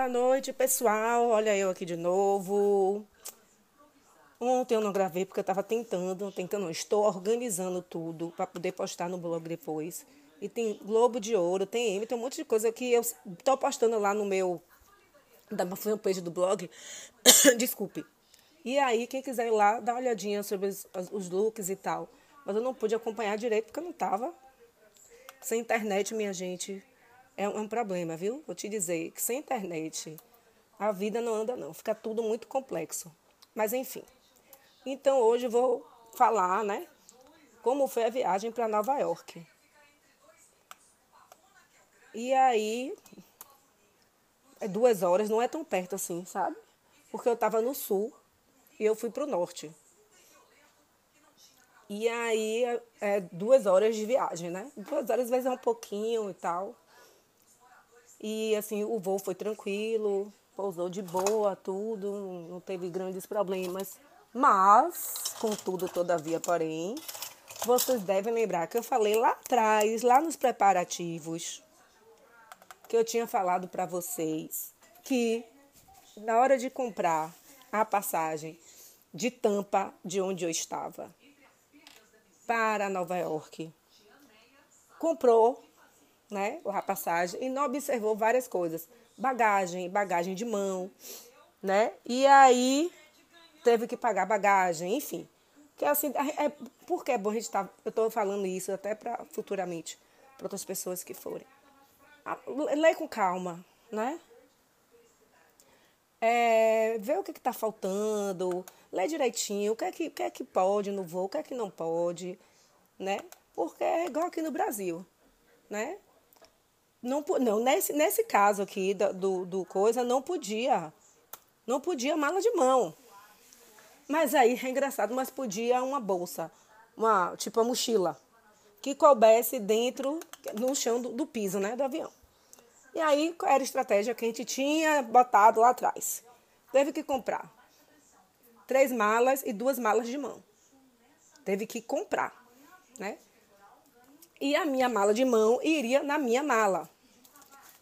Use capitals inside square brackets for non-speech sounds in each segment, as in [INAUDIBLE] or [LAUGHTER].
Boa noite, pessoal. Olha eu aqui de novo. Ontem eu não gravei porque eu estava tentando, tentando, não, estou organizando tudo para poder postar no blog depois. E tem Globo de Ouro, tem M, tem um monte de coisa que eu estou postando lá no meu da fanpage do blog. [COUGHS] Desculpe. E aí, quem quiser ir lá, dá uma olhadinha sobre os, os looks e tal. Mas eu não pude acompanhar direito porque eu não estava. Sem internet, minha gente, é um, problema, viu? Vou te dizer que sem internet a vida não anda, não. Fica tudo muito complexo. Mas enfim. Então hoje vou falar, né? Como foi a viagem para Nova York. E aí, é duas horas, não é tão perto assim, sabe? Porque eu estava no sul e eu fui para o norte. E aí, é duas horas de viagem, né? Duas horas, às vezes é um pouquinho e tal. E assim, o voo foi tranquilo, pousou de boa, tudo, não teve grandes problemas. Mas, contudo, todavia, porém, vocês devem lembrar que eu falei lá atrás, lá nos preparativos, que eu tinha falado para vocês que na hora de comprar a passagem de Tampa, de onde eu estava, para Nova York, comprou né, a passagem e não observou várias coisas, bagagem, bagagem de mão, né? E aí teve que pagar bagagem, enfim. Que assim, é, porque é bom a gente estar, tá, eu estou falando isso até para futuramente, para outras pessoas que forem. Lê com calma, né? É, vê o que está faltando, lê direitinho, o que, é que, o que é que pode no voo, o que é que não pode, né? Porque é igual aqui no Brasil, né? Não, não nesse, nesse caso aqui do, do coisa, não podia. Não podia mala de mão. Mas aí é engraçado, mas podia uma bolsa, uma tipo uma mochila, que coubesse dentro, no chão do, do piso, né, do avião. E aí era a estratégia que a gente tinha botado lá atrás. Teve que comprar três malas e duas malas de mão. Teve que comprar, né? E a minha mala de mão iria na minha mala.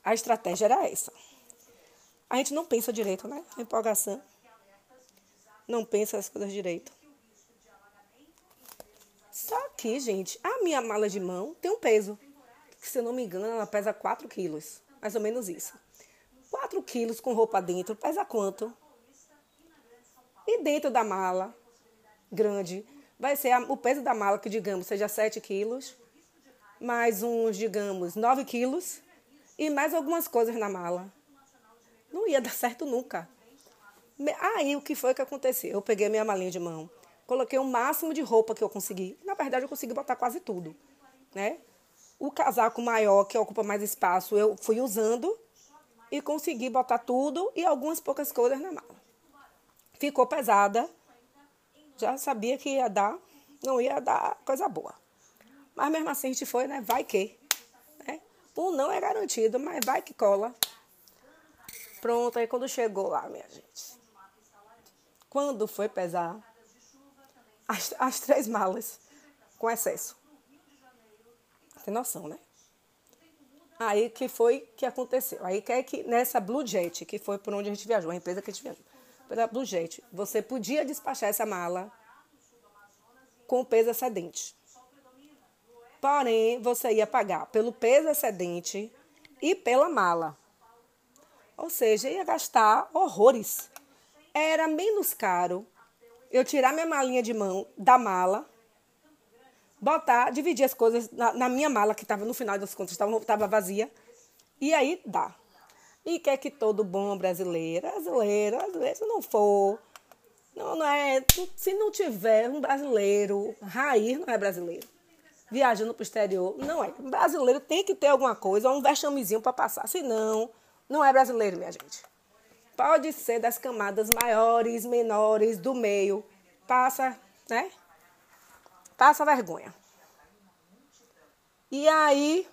A estratégia era essa. A gente não pensa direito, né? A empolgação. Não pensa as coisas direito. Só que, gente, a minha mala de mão tem um peso. Que, se eu não me engano, ela pesa 4 quilos. Mais ou menos isso. 4 quilos com roupa dentro, pesa quanto? E dentro da mala grande, vai ser a, o peso da mala, que digamos seja 7 quilos mais uns, digamos, 9 quilos e mais algumas coisas na mala. Não ia dar certo nunca. Aí o que foi que aconteceu? Eu peguei minha malinha de mão, coloquei o máximo de roupa que eu consegui. Na verdade, eu consegui botar quase tudo, né? O casaco maior, que ocupa mais espaço, eu fui usando e consegui botar tudo e algumas poucas coisas na mala. Ficou pesada. Já sabia que ia dar, não ia dar coisa boa. Mas mesmo assim a gente foi, né? Vai que. O não é garantido, mas vai que cola. Pronto, aí quando chegou lá, minha gente. Quando foi pesar as, as três malas com excesso. Tem noção, né? Aí que foi que aconteceu. Aí que é que nessa Blue Jet, que foi por onde a gente viajou, a empresa que a gente viajou, pela Blue Jet, você podia despachar essa mala com peso excedente. Porém, você ia pagar pelo peso excedente e pela mala. Ou seja, ia gastar horrores. Era menos caro eu tirar minha malinha de mão da mala, botar, dividir as coisas na, na minha mala, que estava no final das contas, estava vazia, e aí dá. E quer que todo bom brasileiro, brasileiro, brasileiro, se não for, não, não é, se não tiver um brasileiro raiz, não é brasileiro viajando para o exterior. Não é. Brasileiro tem que ter alguma coisa, um vexamezinho para passar. Senão, não é brasileiro, minha gente. Pode ser das camadas maiores, menores, do meio. Passa, né? Passa vergonha. E aí,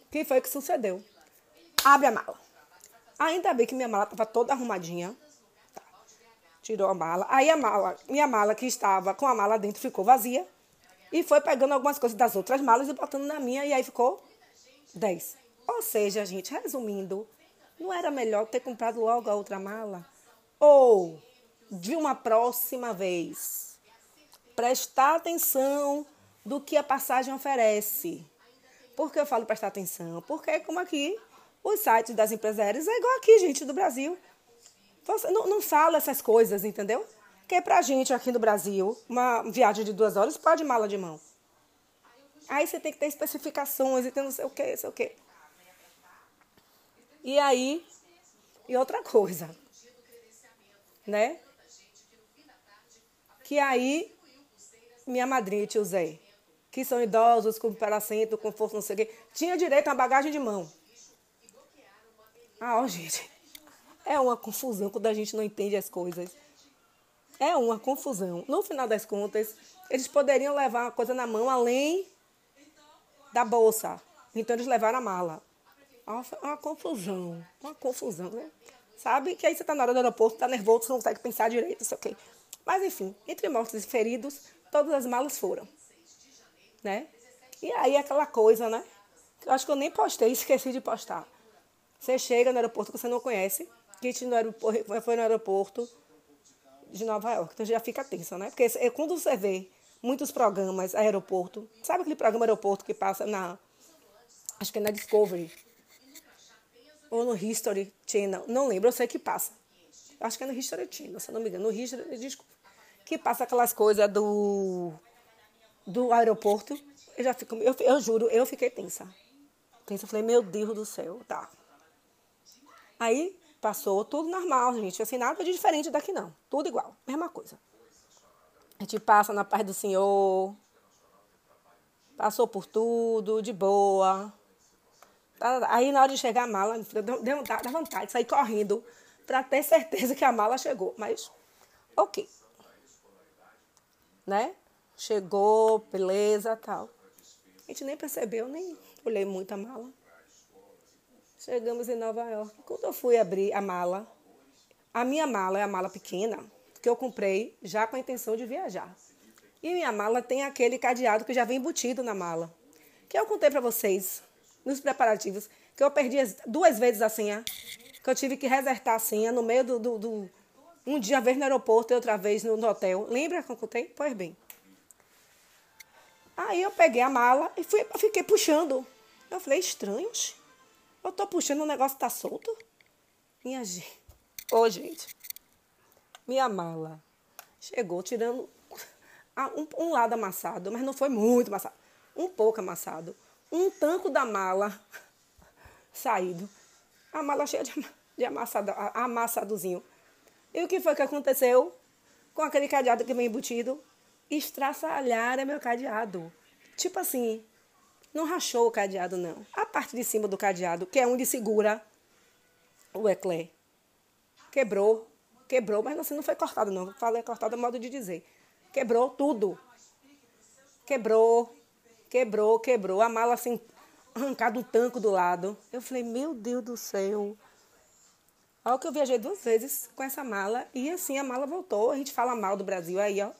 o que foi que sucedeu? Abre a mala. Ainda bem que minha mala estava toda arrumadinha. Tá. Tirou a mala. Aí a mala, minha mala que estava com a mala dentro ficou vazia. E foi pegando algumas coisas das outras malas e botando na minha, e aí ficou 10. Ou seja, gente, resumindo, Não era melhor ter comprado logo a outra mala? Ou, de uma próxima vez, prestar atenção do que a passagem oferece. Por que eu falo prestar atenção? Porque, como aqui, os sites das empresas aéreas é igual aqui, gente, do Brasil. Você não, não fala essas coisas, entendeu? Porque pra gente aqui no Brasil, uma viagem de duas horas pode mala de mão. Aí você tem que ter especificações e ter não sei o que, sei o que. E aí, e outra coisa, né? Que aí, minha madrinha tio Zé, que são idosos, com paracento, com força, não sei o quê, tinha direito a bagagem de mão. Ah, ó, gente, é uma confusão quando a gente não entende as coisas. É uma confusão. No final das contas, eles poderiam levar uma coisa na mão além da bolsa. Então eles levaram a mala. Uma confusão. Uma confusão, né? Sabe? Que aí você está na hora do aeroporto, está nervoso, você não consegue pensar direito, não sei o quê. Mas enfim, entre mortos e feridos, todas as malas foram. Né? E aí aquela coisa, né? Eu acho que eu nem postei, [LAUGHS] esqueci de postar. Você chega no aeroporto que você não conhece, que no aeroporto, foi no aeroporto de Nova York, então já fica tensa, né? Porque é quando você vê muitos programas aeroporto, sabe aquele programa aeroporto que passa na acho que é na Discovery ou no History Channel, não lembro, eu sei que passa. Acho que é no History Channel, se não me engano, no History, desculpa, que passa aquelas coisas do do aeroporto. Eu já fico, eu, eu juro, eu fiquei tensa. Tensa, eu falei, meu Deus do céu, tá. Aí Passou tudo normal, gente. Assim, nada de diferente daqui não. Tudo igual, mesma coisa. A gente passa na paz do Senhor. Passou por tudo, de boa. Aí na hora de chegar a mala, deu, deu, dá vontade de sair correndo para ter certeza que a mala chegou. Mas, ok. Né? Chegou, beleza, tal. A gente nem percebeu, nem olhei muito a mala. Chegamos em Nova York. Quando eu fui abrir a mala, a minha mala é a mala pequena que eu comprei já com a intenção de viajar. E minha mala tem aquele cadeado que já vem embutido na mala. Que eu contei para vocês nos preparativos que eu perdi duas vezes a senha, que eu tive que resertar a senha no meio do, do, do um dia vez no aeroporto e outra vez no, no hotel. Lembra que eu contei? Pois bem. Aí eu peguei a mala e fui, fiquei puxando. Eu falei, estranho. Eu tô puxando, o negócio tá solto. Minha gente. Ô, gente. Minha mala chegou tirando um, um lado amassado, mas não foi muito amassado. Um pouco amassado. Um tanco da mala saído. A mala cheia de, de amassado, amassadozinho. E o que foi que aconteceu com aquele cadeado que vem embutido? Estraçalharam meu cadeado. Tipo assim, não rachou o cadeado, não. A parte de cima do cadeado, que é onde segura o eclair, quebrou. Quebrou, mas assim, não foi cortado, não. Falei cortado é modo de dizer. Quebrou tudo. Quebrou, quebrou, quebrou. A mala assim, arrancado um tanco do lado. Eu falei, meu Deus do céu. Olha que eu viajei duas vezes com essa mala e assim a mala voltou. A gente fala mal do Brasil aí, ó.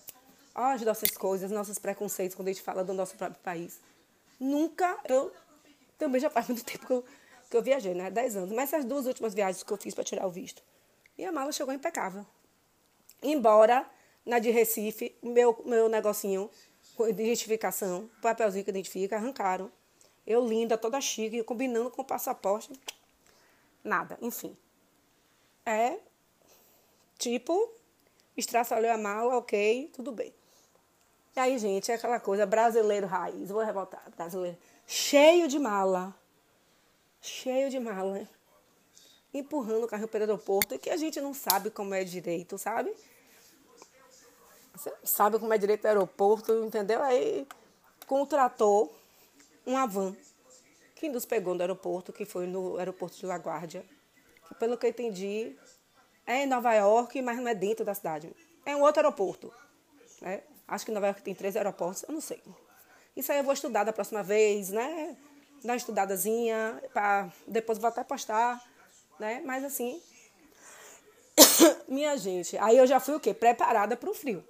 Ó, as nossas coisas, nossos preconceitos quando a gente fala do nosso próprio país. Nunca, eu também já faz muito [LAUGHS] tempo que eu, que eu viajei, né? Dez anos. Mas essas duas últimas viagens que eu fiz para tirar o visto. E a mala chegou impecável. Embora na de Recife, meu, meu negocinho de identificação, papelzinho que identifica, arrancaram. Eu linda, toda chique, combinando com o passaporte. Nada, enfim. É tipo, estraçalhou a mala, ok, tudo bem. E aí, gente, é aquela coisa, brasileiro raiz, vou revoltar, brasileiro, cheio de mala, cheio de mala, empurrando o carro pelo aeroporto, que a gente não sabe como é direito, sabe? Você sabe como é direito do aeroporto, entendeu? Aí contratou uma van que nos pegou no aeroporto, que foi no aeroporto de LaGuardia, que pelo que eu entendi é em Nova York, mas não é dentro da cidade. É um outro aeroporto. Né? Acho que Nova York tem três aeroportos, eu não sei. Isso aí eu vou estudar da próxima vez, né? Dar uma estudadazinha, pra depois vou até postar, né? Mas assim, [COUGHS] minha gente, aí eu já fui o quê? Preparada para o frio.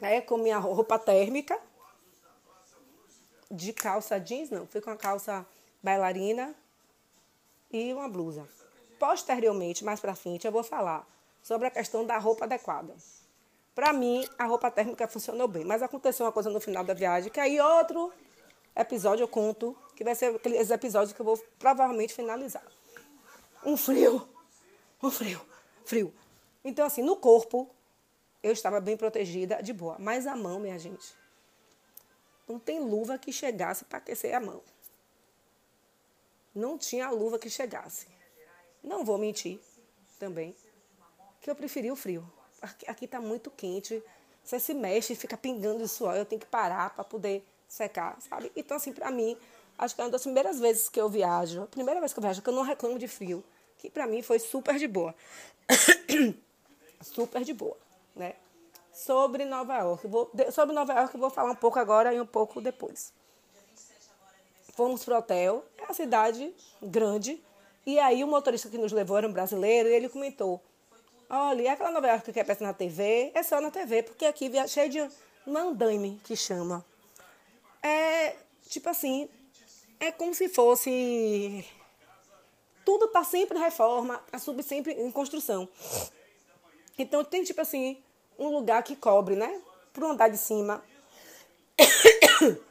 Né? Com minha roupa térmica, de calça jeans, não, fui com a calça bailarina e uma blusa. Posteriormente, mais para frente, eu vou falar sobre a questão da roupa adequada. Para mim, a roupa térmica funcionou bem, mas aconteceu uma coisa no final da viagem que aí outro episódio eu conto, que vai ser aqueles episódios que eu vou provavelmente finalizar. Um frio, um frio, frio. Então, assim, no corpo, eu estava bem protegida, de boa. Mas a mão, minha gente, não tem luva que chegasse para aquecer a mão. Não tinha luva que chegasse. Não vou mentir também, que eu preferi o frio. Aqui está muito quente, você se mexe, fica pingando de suor, eu tenho que parar para poder secar, sabe? Então, assim, para mim, acho que é uma das primeiras vezes que eu viajo, a primeira vez que eu viajo, que eu não reclamo de frio, que para mim foi super de boa. [COUGHS] super de boa, né? Sobre Nova York. Vou, sobre Nova York eu vou falar um pouco agora e um pouco depois. Fomos para o hotel, é uma cidade grande, e aí o motorista que nos levou era um brasileiro, e ele comentou, olha, e aquela York que é na TV? É só na TV, porque aqui é cheio de mandaime, que chama. É, tipo assim, é como se fosse... Tudo está sempre em reforma, está sempre em construção. Então tem tipo assim, um lugar que cobre, né? Para andar de cima. [COUGHS]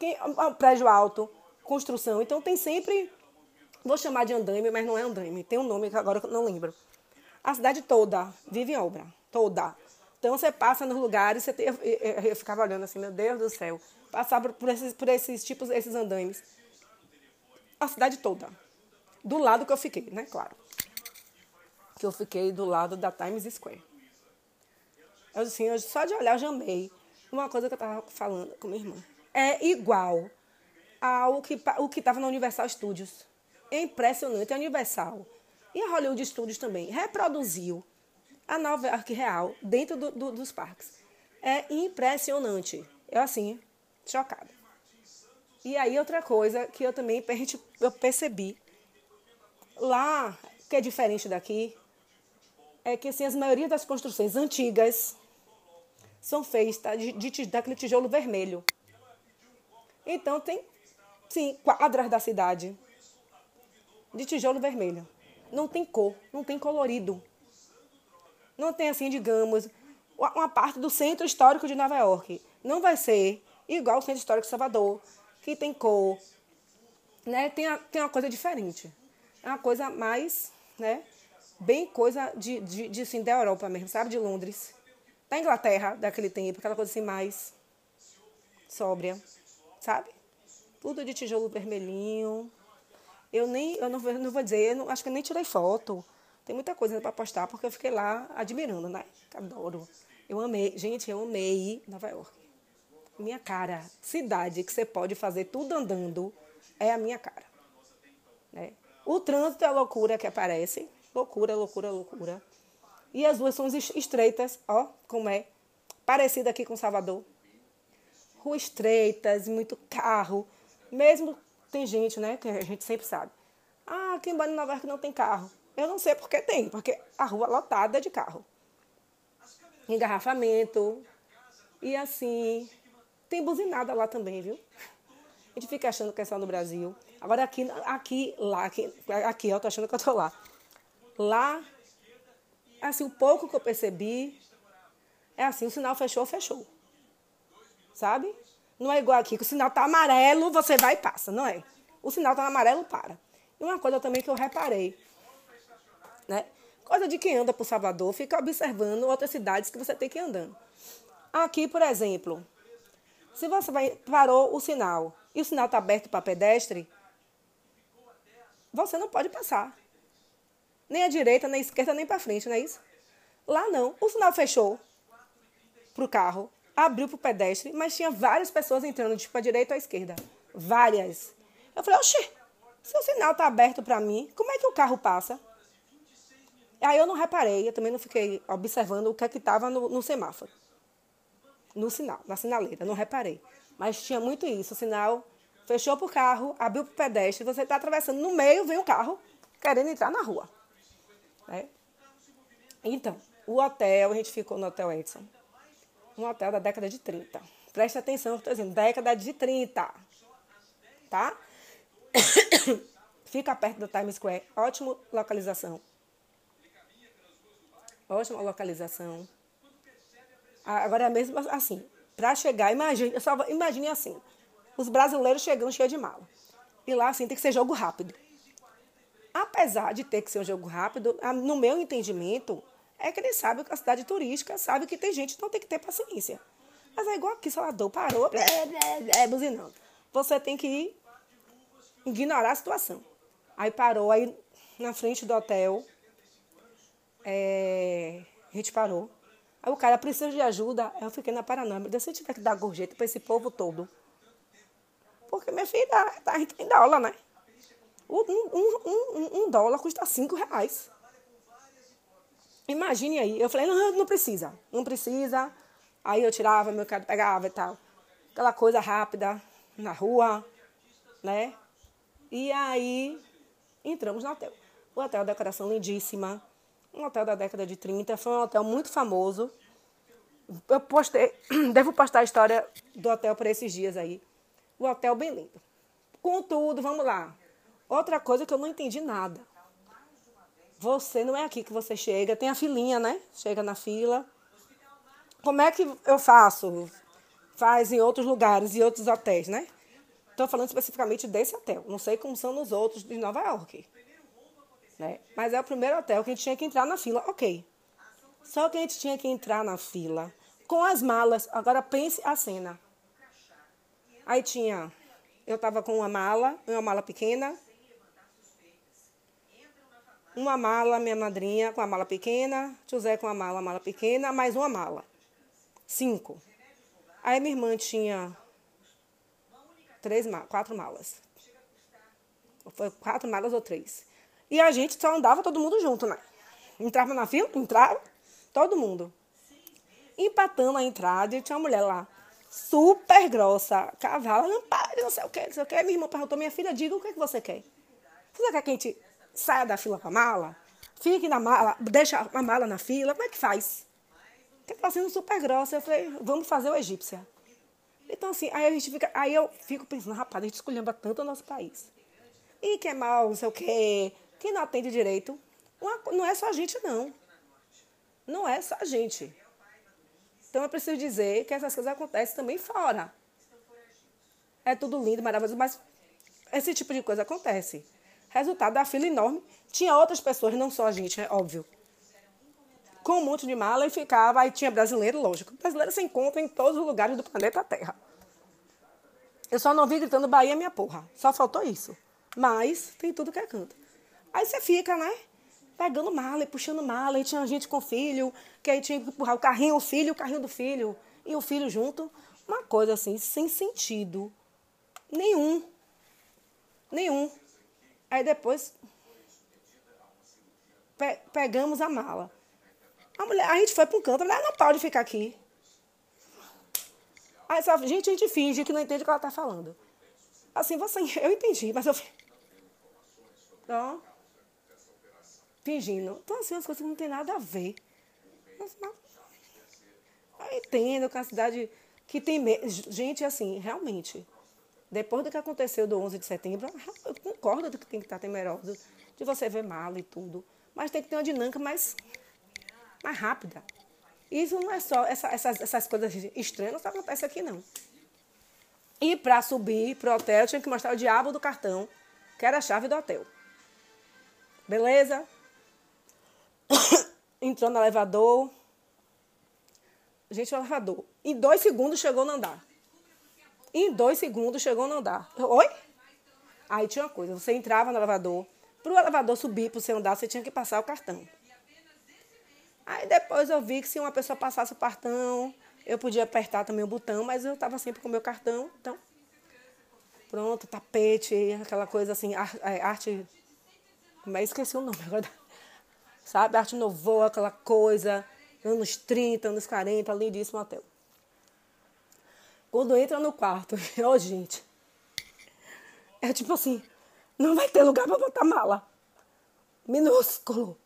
que, um prédio alto, construção. Então tem sempre. Vou chamar de andaime, mas não é andaime. Tem um nome que agora eu não lembro. A cidade toda vive em obra. Toda. Então você passa nos lugares, você tem, eu, eu ficava olhando assim, meu Deus do céu. Passar por esses, por esses tipos, esses andaimes. A cidade toda. Do lado que eu fiquei, né? Claro que eu fiquei do lado da Times Square. Eu, assim, eu, só de olhar eu já amei. Uma coisa que eu estava falando com minha irmã. É igual ao que o que estava na Universal Studios. É impressionante. A Universal e a Hollywood Studios também reproduziu a Nova real dentro do, do, dos parques. É impressionante. Eu, assim, chocada. E aí, outra coisa que eu também eu percebi. Lá, que é diferente daqui, é que assim, as maioria das construções antigas são feitas de, de, daquele tijolo vermelho. Então tem, sim, quadras da cidade de tijolo vermelho. Não tem cor, não tem colorido. Não tem assim, digamos, uma parte do centro histórico de Nova York. Não vai ser igual o centro histórico de Salvador, que tem cor, né? Tem, a, tem uma coisa diferente. É uma coisa mais, né? bem coisa de, de, de assim, da Europa mesmo, sabe? De Londres. Da Inglaterra, daquele tempo, aquela coisa assim mais sóbria, sabe? Tudo de tijolo vermelhinho. Eu nem, eu não, não vou dizer, não, acho que eu nem tirei foto. Tem muita coisa para postar, porque eu fiquei lá admirando, né? Adoro. Eu amei, gente, eu amei Nova York. Minha cara, cidade que você pode fazer tudo andando, é a minha cara. Né? O trânsito é a loucura que aparece, Loucura, loucura, loucura. E as ruas são estreitas, ó, como é. Parecida aqui com Salvador. Ruas estreitas, muito carro. Mesmo tem gente, né, que a gente sempre sabe. Ah, quem mora em Nova York não tem carro. Eu não sei porque tem, porque a rua lotada de carro. Engarrafamento. E assim, tem buzinada lá também, viu? A gente fica achando que é só no Brasil. Agora aqui, aqui, lá, aqui, aqui eu tô achando que eu tô lá. Lá, assim, o pouco que eu percebi é assim, o sinal fechou, fechou. Sabe? Não é igual aqui, que o sinal tá amarelo, você vai e passa, não é? O sinal tá amarelo, para. E uma coisa também que eu reparei, né? Coisa de quem anda por Salvador, fica observando outras cidades que você tem que ir andando. Aqui, por exemplo, se você vai, parou o sinal e o sinal está aberto para pedestre, você não pode passar nem à direita, nem à esquerda, nem para frente, não é isso? Lá não. O sinal fechou para o carro, abriu para o pedestre, mas tinha várias pessoas entrando, tipo, à direita ou à esquerda. Várias. Eu falei, oxê, se o sinal está aberto para mim, como é que o carro passa? Aí eu não reparei, eu também não fiquei observando o que é que estava no, no semáforo. No sinal, na sinaleira, não reparei. Mas tinha muito isso, o sinal fechou para o carro, abriu para o pedestre, você está atravessando no meio, vem o carro querendo entrar na rua. Né? Então, o hotel, a gente ficou no Hotel Edson. Um hotel da década de 30. Preste atenção, estou dizendo, década de 30. Tá? [COUGHS] Fica perto da Times Square. Ótima localização. Ótima localização. Agora, mesmo assim, para chegar, imagine, só, imagine assim, os brasileiros chegando cheio de mala. E lá, assim, tem que ser jogo rápido. Apesar de ter que ser um jogo rápido, no meu entendimento, é que eles sabem que a cidade turística sabe que tem gente que não tem que ter paciência. Mas é igual aqui, Salvador, parou, é, é, é, buzinando. Você tem que ignorar a situação. Aí parou, aí na frente do hotel, é, a gente parou. Aí o cara precisa de ajuda. Eu fiquei na paranoia. Se eu tiver que dar gorjeta para esse povo todo. Porque, minha filha, a gente tem dólar, né? Um, um, um, um dólar custa cinco reais. Imagine aí. Eu falei, não, não precisa. Não precisa. Aí eu tirava, meu cara pegava e tal. Aquela coisa rápida na rua, né? E aí entramos no hotel. O hotel, decoração lindíssima. Um hotel da década de 30. Foi um hotel muito famoso. Eu postei, [CLEARS THROAT] devo postar a história do hotel por esses dias aí. O hotel bem lindo. Contudo, vamos lá. Outra coisa que eu não entendi nada. Você não é aqui que você chega, tem a filinha, né? Chega na fila. Como é que eu faço? Faz em outros lugares e outros hotéis, né? Estou falando especificamente desse hotel. Não sei como são nos outros de Nova York. Né? Mas é o primeiro hotel que a gente tinha que entrar na fila, ok. Só que a gente tinha que entrar na fila com as malas. Agora pense a cena. Aí tinha, eu estava com uma mala, uma mala pequena. Uma mala, minha madrinha com a mala pequena, José com a mala, mala pequena, mais uma mala. Cinco. Aí minha irmã tinha três, quatro malas. Foi quatro malas ou três. E a gente só andava todo mundo junto, né? Entrava na fila, entrava, todo mundo. Empatando a entrada tinha uma mulher lá, super grossa, cavalo, não pare, não sei o que, não sei o que. Minha irmã perguntou, minha filha, diga o que, é que você quer. Você quer que a gente saia da fila com a mala? Fique na mala, deixa a mala na fila, como é que faz? Porque tá sendo super grossa. Eu falei, vamos fazer o egípcia. Então, assim, aí a gente fica. Aí eu fico pensando, rapaz, a gente escolhendo tanto o nosso país. E que é mal, não sei o quê, quem não atende direito, não é só a gente, não. Não é só a gente. Então eu preciso dizer que essas coisas acontecem também fora. É tudo lindo, maravilhoso, mas esse tipo de coisa acontece. Resultado da fila enorme. Tinha outras pessoas, não só a gente, é óbvio. Com um monte de mala e ficava. Aí tinha brasileiro, lógico. Brasileiro se encontra em todos os lugares do planeta Terra. Eu só não vi gritando Bahia minha porra. Só faltou isso. Mas tem tudo que é canto. Aí você fica, né? Pegando mala e puxando mala. E tinha gente com filho, que aí tinha que empurrar o carrinho, o filho, o carrinho do filho. E o filho junto. Uma coisa assim, sem sentido. Nenhum. Nenhum. Aí depois pe pegamos a mala. A, mulher, a gente foi para um canto, a mulher não pode ficar aqui. Aí só, gente, a gente finge que não entende o que ela está falando. Assim, você, [LAUGHS] eu entendi, mas eu. Ó fingindo. Então, assim, as coisas não tem nada a ver. Mas, mas, eu entendo que a cidade que tem. Gente, assim, realmente, depois do que aconteceu do 11 de setembro, eu concordo que tem que estar temeroso de você ver mal e tudo. Mas tem que ter uma dinâmica mais, mais rápida. Isso não é só essa, essas, essas coisas estranhas, não acontece aqui não. E para subir pro hotel, tinha que mostrar o diabo do cartão, que era a chave do hotel. Beleza? [COUGHS] Entrou no elevador. Gente, o elevador. Em dois segundos chegou no andar. Em dois segundos chegou no andar. Oi? Aí tinha uma coisa, você entrava no elevador. Para o elevador subir para seu andar, você tinha que passar o cartão. Aí depois eu vi que se uma pessoa passasse o cartão, eu podia apertar também o botão, mas eu estava sempre com o meu cartão. Então, pronto, tapete, aquela coisa assim, é, arte. Mas esqueci o nome agora [LAUGHS] sabe? Arte Nouveau, aquela coisa, anos 30, anos 40, lindíssimo hotel. Quando entra no quarto, [LAUGHS] ó, oh, gente, é tipo assim, não vai ter lugar para botar mala. Minúsculo.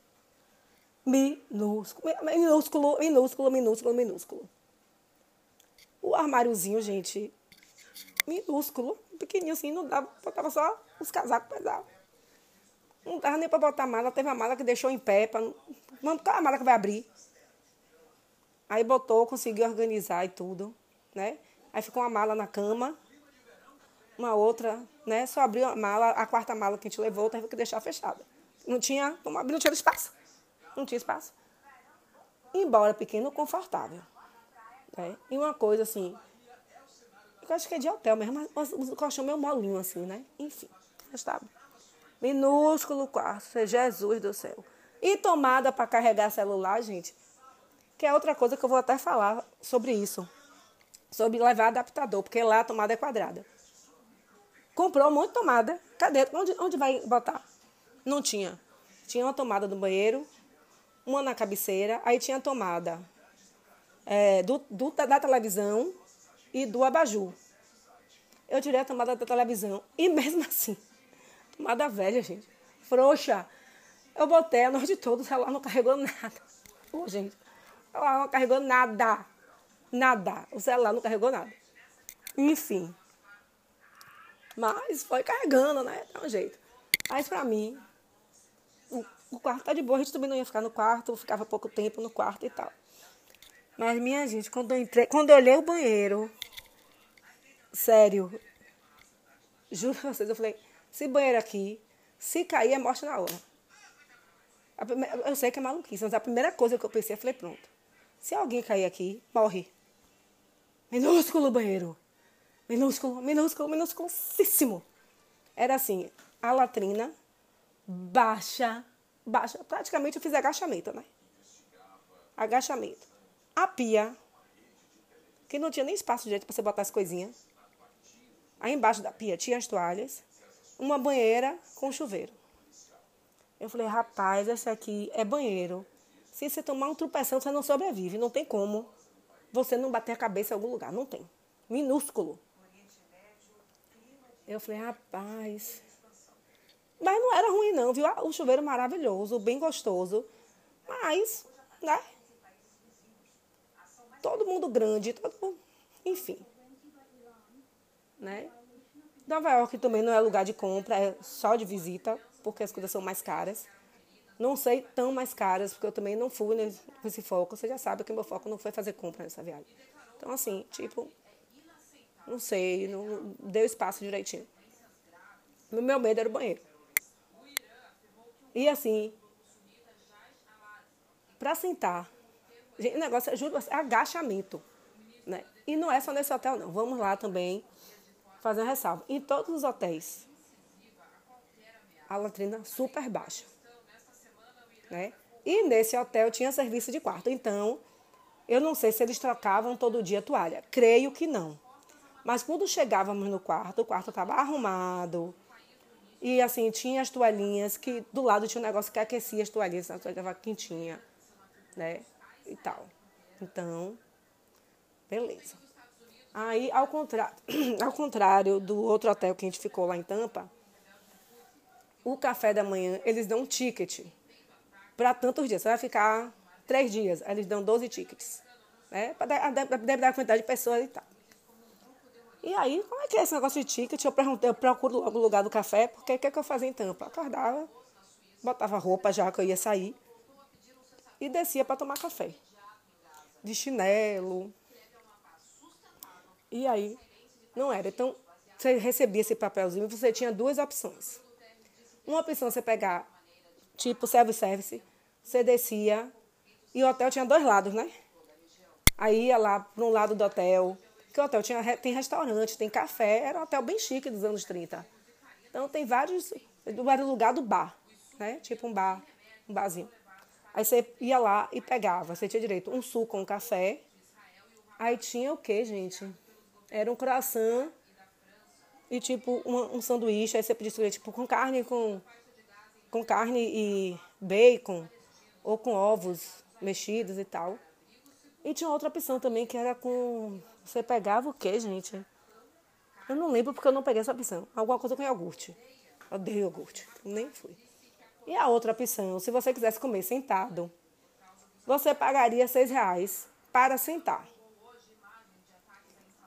Minúsculo, minúsculo, minúsculo, minúsculo, minúsculo. O armáriozinho, gente, minúsculo, pequenininho assim, não dava, botava só os casacos pesados. Não dava nem para botar mala. Teve uma mala que deixou em pé. Pra... Vamos, qual é a mala que vai abrir? Aí botou, conseguiu organizar e tudo, né? Aí ficou uma mala na cama, uma outra, né? Só abriu a mala, a quarta mala que a gente levou, teve que deixar fechada. Não tinha, não tinha espaço. Não tinha espaço. Embora pequeno, confortável. Né? E uma coisa assim, eu acho que é de hotel mesmo, mas o colchão meio molinho assim, né? Enfim, estava. Minúsculo quarto, Jesus do céu. E tomada para carregar celular, gente, que é outra coisa que eu vou até falar sobre isso. Sobre levar adaptador, porque lá a tomada é quadrada. Comprou de tomada. Cadê? Onde, onde vai botar? Não tinha. Tinha uma tomada do banheiro, uma na cabeceira, aí tinha a tomada é, do, do, da televisão e do abajur. Eu tirei a tomada da televisão e mesmo assim, tomada velha, gente, frouxa. Eu botei a noite toda, o celular não carregou nada. Pô, gente, o celular não carregou nada. Nada. O celular não carregou nada. Enfim. Mas foi carregando, né? Dá um jeito. Mas pra mim, o, o quarto tá de boa. A gente também não ia ficar no quarto, ficava pouco tempo no quarto e tal. Mas, minha gente, quando eu entrei, quando eu olhei o banheiro, sério, juro pra vocês, eu falei, se banheiro aqui, se cair é morte na hora. Primeira, eu sei que é maluquice, mas a primeira coisa que eu pensei, eu falei, pronto. Se alguém cair aqui, morre. Minúsculo banheiro. Minúsculo, minúsculo, minúsculíssimo. Era assim, a latrina, baixa, baixa. Praticamente eu fiz agachamento, né? Agachamento. A pia, que não tinha nem espaço direito para você botar as coisinhas. Aí embaixo da pia tinha as toalhas, uma banheira com chuveiro. Eu falei, rapaz, esse aqui é banheiro se você tomar um tropeção, você não sobrevive. Não tem como você não bater a cabeça em algum lugar. Não tem. Minúsculo. Eu falei, rapaz. Mas não era ruim, não, viu? O chuveiro maravilhoso, bem gostoso. Mas, né? Todo mundo grande, todo mundo. Enfim. Né? Nova York também não é lugar de compra, é só de visita, porque as coisas são mais caras. Não sei tão mais caras, porque eu também não fui nesse foco. Você já sabe que meu foco não foi fazer compra nessa viagem. Então, assim, tipo, não sei, não deu espaço direitinho. Meu medo era o banheiro. E assim, para sentar, o negócio, juro, é agachamento. Né? E não é só nesse hotel, não. Vamos lá também fazer uma ressalva. Em todos os hotéis, a latrina super baixa né? E nesse hotel tinha serviço de quarto. Então, eu não sei se eles trocavam todo dia toalha. Creio que não. Mas quando chegávamos no quarto, o quarto estava arrumado. E assim, tinha as toalhinhas, que do lado tinha um negócio que aquecia as toalhinhas, a toalha estava quentinha, né? E tal. Então, beleza. Aí, ao contrário, [CLEARS THROAT] ao contrário do outro hotel que a gente ficou lá em Tampa, o café da manhã, eles dão um ticket para tantos dias. Você vai ficar três dias. Aí eles dão 12 tickets. Né? Deve dar a quantidade de pessoas e tal. E aí, como é que é esse negócio de ticket? Eu perguntei, eu procuro logo o lugar do café, porque o que, é que eu fazia em Tampa? Acordava, botava roupa já que eu ia sair e descia para tomar café. De chinelo. E aí, não era. Então, você recebia esse papelzinho e você tinha duas opções. Uma opção você pegar tipo self-service, você descia e o hotel tinha dois lados, né? Aí ia lá para um lado do hotel, que o hotel tinha, tem restaurante, tem café, era um hotel bem chique dos anos 30. Então tem vários, era o lugar do bar, né? Tipo um bar, um barzinho. Aí você ia lá e pegava, você tinha direito um suco um café. Aí tinha o que, gente? Era um croissant e tipo um, um sanduíche, aí você podia escolher tipo com carne com com carne e bacon ou com ovos mexidos e tal. E tinha outra opção também que era com. Você pegava o que, gente? Eu não lembro porque eu não peguei essa opção. Alguma coisa com iogurte. Eu odeio iogurte. Nem fui. E a outra opção, se você quisesse comer sentado, você pagaria seis reais para sentar.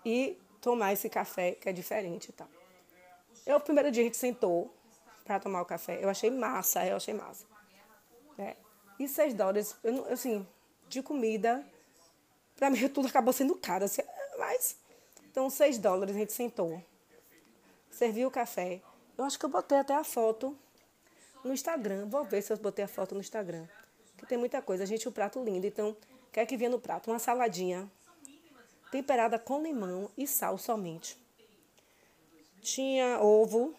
E tomar esse café que é diferente e tal. Eu, o primeiro dia a gente sentou para tomar o café. Eu achei massa, eu achei massa. É. E 6 dólares, eu, não- assim, de comida, para mim [LAUGHS] tudo acabou sendo caro. Assim, mas, então 6 dólares a gente sentou. Serviu o café. Eu acho que eu botei até a foto no Instagram. Vou ver se eu botei a foto no Instagram. Que tem muita coisa. Gente, o prato lindo. Então, o que é que vinha no prato? Uma saladinha temperada com limão e sal somente. Tinha ovo,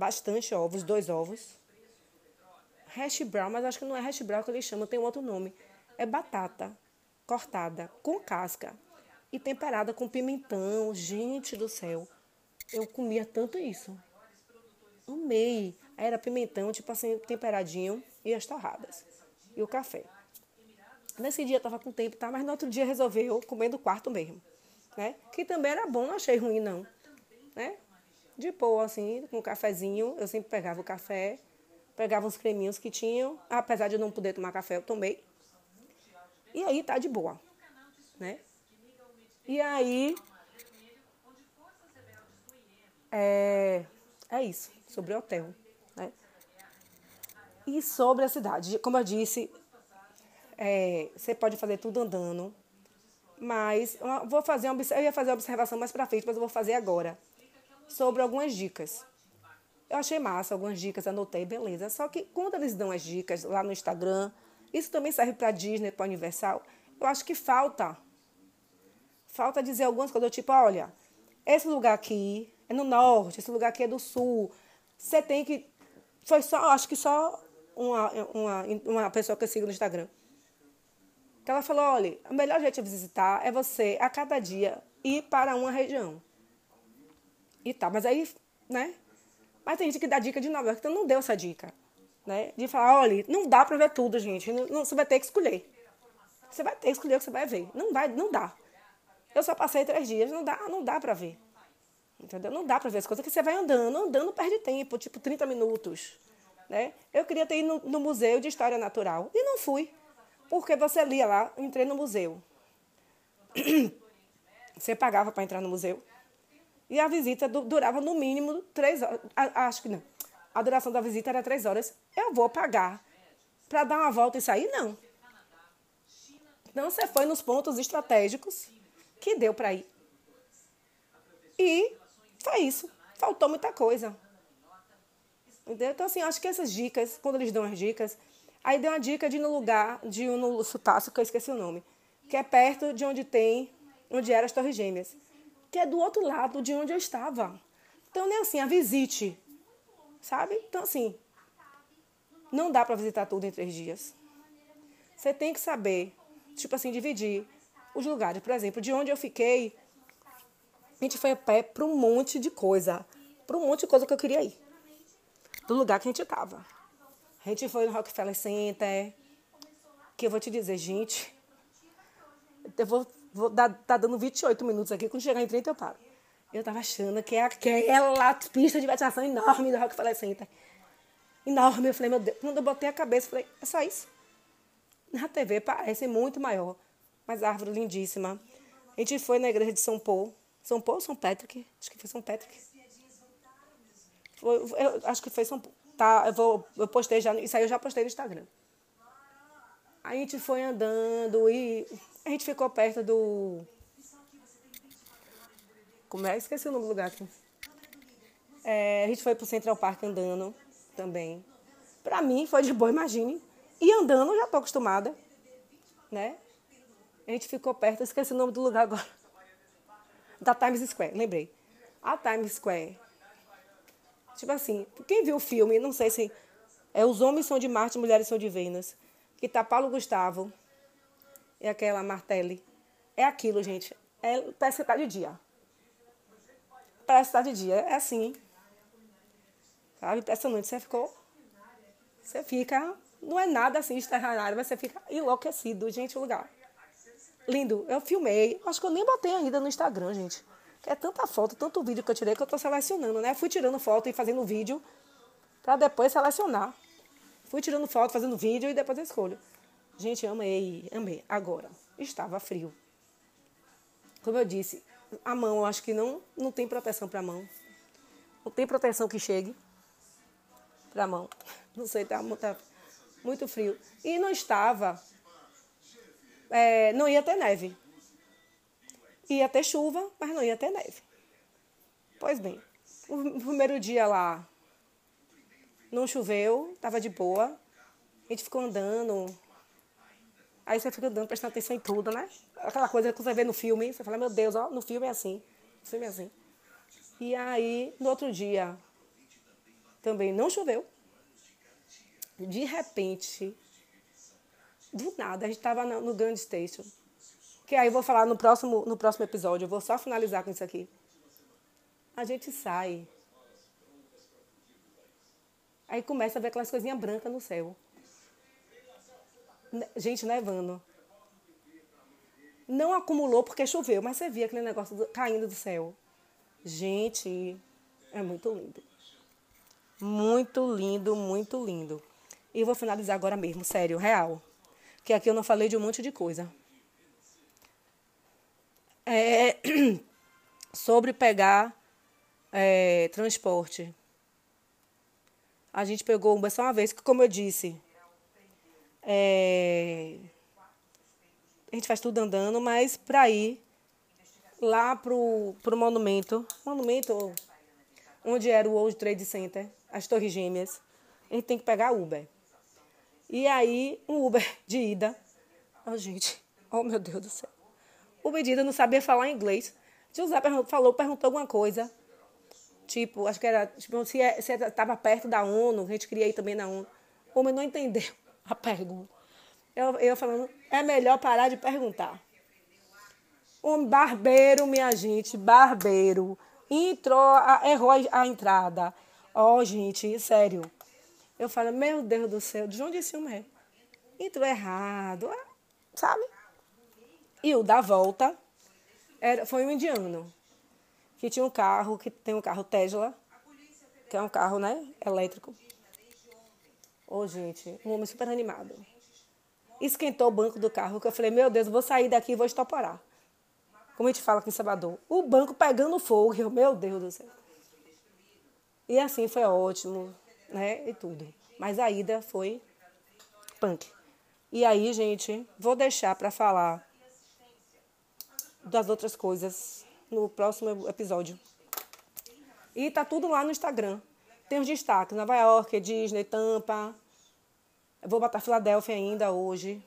bastante ovos, dois ovos. Hash brown, mas acho que não é hash brown que eles chamam, tem um outro nome. É batata cortada com casca e temperada com pimentão. Gente do céu, eu comia tanto isso. Amei. Era pimentão, tipo assim, temperadinho e as torradas. E o café. Nesse dia tava com tempo, tá? Mas no outro dia resolveu comer do quarto mesmo. Né? Que também era bom, não achei ruim, não. Né? De boa, assim, com um cafezinho. Eu sempre pegava o café, pegava uns creminhos que tinham. Apesar de eu não poder tomar café, eu tomei. E aí tá de boa. Né? E aí. É, é isso, sobre o hotel. Né? E sobre a cidade. Como eu disse, é, você pode fazer tudo andando, mas vou fazer uma, eu ia fazer uma observação mais pra frente, mas eu vou fazer agora sobre algumas dicas. Eu achei massa algumas dicas, anotei, beleza. Só que quando eles dão as dicas lá no Instagram, isso também serve para Disney, para Universal. Eu acho que falta, falta dizer algumas coisas, tipo, olha, esse lugar aqui é no norte, esse lugar aqui é do sul. Você tem que, foi só, acho que só uma, uma, uma pessoa que eu sigo no Instagram que ela falou, olha, o melhor jeito de visitar é você, a cada dia, ir para uma região. E tá, mas aí, né? Mas tem gente que dá dica de Nova York, então não deu essa dica. Né? De falar, olha, não dá para ver tudo, gente. Você vai ter que escolher. Você vai ter que escolher o que você vai ver. Não vai, não dá. Eu só passei três dias, não dá, não dá para ver. Entendeu? Não dá para ver as coisas que você vai andando. Andando perde tempo, tipo 30 minutos. Né? Eu queria ter ido no, no Museu de História Natural e não fui. Porque você lia lá, entrei no museu. [CLEARS THROAT] Você pagava para entrar no museu. E a visita du- durava no mínimo três horas. Acho que não. A duração da visita era três horas. Eu vou pagar para dar uma volta e sair? Não. Então você foi nos pontos estratégicos que deu para ir. E foi isso. Faltou muita coisa. Entendeu? Então, assim, acho que essas dicas, quando eles dão as dicas, aí deu uma dica de no lugar, de no Sutácio, que eu esqueci o nome, que é perto de onde tem, onde eram as Torres Gêmeas, que é do outro lado de onde eu estava. Então, nem assim, a visite, sabe? Então, assim, não dá para visitar tudo em três dias. Você tem que saber, tipo assim, dividir os lugares. Por exemplo, de onde eu fiquei, a gente foi a pé para um monte de coisa, para um monte de coisa que eu queria ir do lugar que a gente tava. A gente foi no Rockefeller Center, que eu vou te dizer, gente, eu vou, vou dar, tá dando 28 minutos aqui, quando chegar em 30 eu paro. Eu tava achando que é aquela pista de ventilação enorme do Rockefeller Center. Enorme, eu falei, meu Deus, quando eu botei a cabeça, falei, é só isso. Na TV parece muito maior, mas árvore lindíssima. A gente foi na igreja de São Paulo. São Paulo ou São Patrick? Acho que foi São Patrick. Foi, eu acho que foi São Paulo. Tá, eu, vou, eu postei já, isso aí eu já postei no Instagram. A gente foi andando e a gente ficou perto do. Como é? Esqueci o nome do lugar aqui. É, a gente foi pro Central Park andando também. Pra mim foi de boa, imagine. E andando, já tô acostumada. Né? A gente ficou perto, esqueci o nome do lugar agora. Da Times Square, lembrei. A Times Square Tipo assim, quem viu o filme, não sei se é Os Homens São de Marte, Mulheres São de Vênus, que tá Paulo Gustavo e aquela Martelli. É aquilo, gente. É, parece que tá de dia. Parece que tá de dia. É assim. Sabe? Impressionante. Você ficou. Você fica. Não é nada assim extraordinário, mas você fica enlouquecido, gente, o lugar. Lindo. Eu filmei. Acho que eu nem botei ainda no Instagram, gente. É tanta foto, tanto vídeo que eu tirei que eu tô selecionando, né? Fui tirando foto e fazendo vídeo para depois selecionar. Fui tirando foto, fazendo vídeo e depois eu escolho. Gente, amei, amei. Agora, estava frio. Como eu disse, a mão, eu acho que não, não tem proteção para a mão. Não tem proteção que chegue. para a mão. [LAUGHS] Não sei, tá muito, muito frio. E não estava, é, não ia ter neve. Ia ter chuva, mas não ia ter neve. Pois bem, o primeiro dia lá não choveu, estava de boa. A gente ficou andando. Aí você fica andando, prestando atenção em tudo, né? Aquela coisa que você vê no filme, você fala, meu Deus, ó, no filme é assim. No filme é assim. E aí, no outro dia, também não choveu. De repente, do nada, a gente estava no Grand Station. Que aí eu vou falar no próximo, no próximo episódio, eu vou só finalizar com isso aqui. A gente sai. Aí começa a ver aquelas coisinhas brancas no céu. Gente nevando. Não acumulou porque choveu, mas você via aquele negócio caindo do céu. Gente, é muito lindo. Muito lindo, muito lindo. E vou finalizar agora mesmo, sério, real. Que aqui eu não falei de um monte de coisa. É, [CLEARS THROAT] sobre pegar é, transporte. A gente pegou Uber só uma vez, que como eu disse, é, a gente faz tudo andando, mas para ir lá pro, pro monumento, monumento onde era o World Trade Center, as Torres Gêmeas, a gente tem que pegar Uber. E aí, um Uber de ida. Oh, gente, oh meu Deus do céu. Uber de ida não sabia falar inglês. José falou, perguntou alguma coisa. Tipo, acho que era, tipo, se estava é, perto da ONU, a gente ir também na ONU. O homem não entendeu [LAUGHS] a pergunta. Eu, eu falando, é melhor parar de perguntar. Um barbeiro, minha gente, barbeiro. Entrou, errou a, entrada. Ó, oh, gente, sério. Eu falo, meu Deus do céu, de onde esse homem é? Entrou errado, é, sabe? E o da volta era, foi um indiano. Que tinha um carro, que tem um carro Tesla, que é um carro, né, elétrico. Ô, oh, gente, um homem super animado. Esquentou o banco do carro, que eu falei, meu Deus, vou sair daqui e vou estoporar como a gente fala aqui em Salvador, o banco pegando fogo. Eu, meu Deus do céu. E assim foi ótimo, né? E tudo. Mas a ida foi punk. E aí, gente, vou deixar para falar das outras coisas no próximo episódio. E tá tudo lá no Instagram. Tem os destaques: Nova York, Disney, Tampa. Eu vou botar Filadélfia ainda hoje.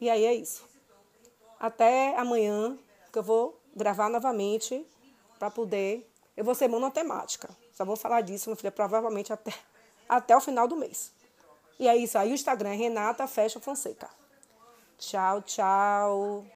E aí é isso. Até amanhã, que eu vou gravar novamente para poder. Eu vou ser monotemática. Só vou falar disso, meu filho, provavelmente até, até o final do mês. E é isso aí. O Instagram é Renata Fecha Fonseca. Tchau, tchau.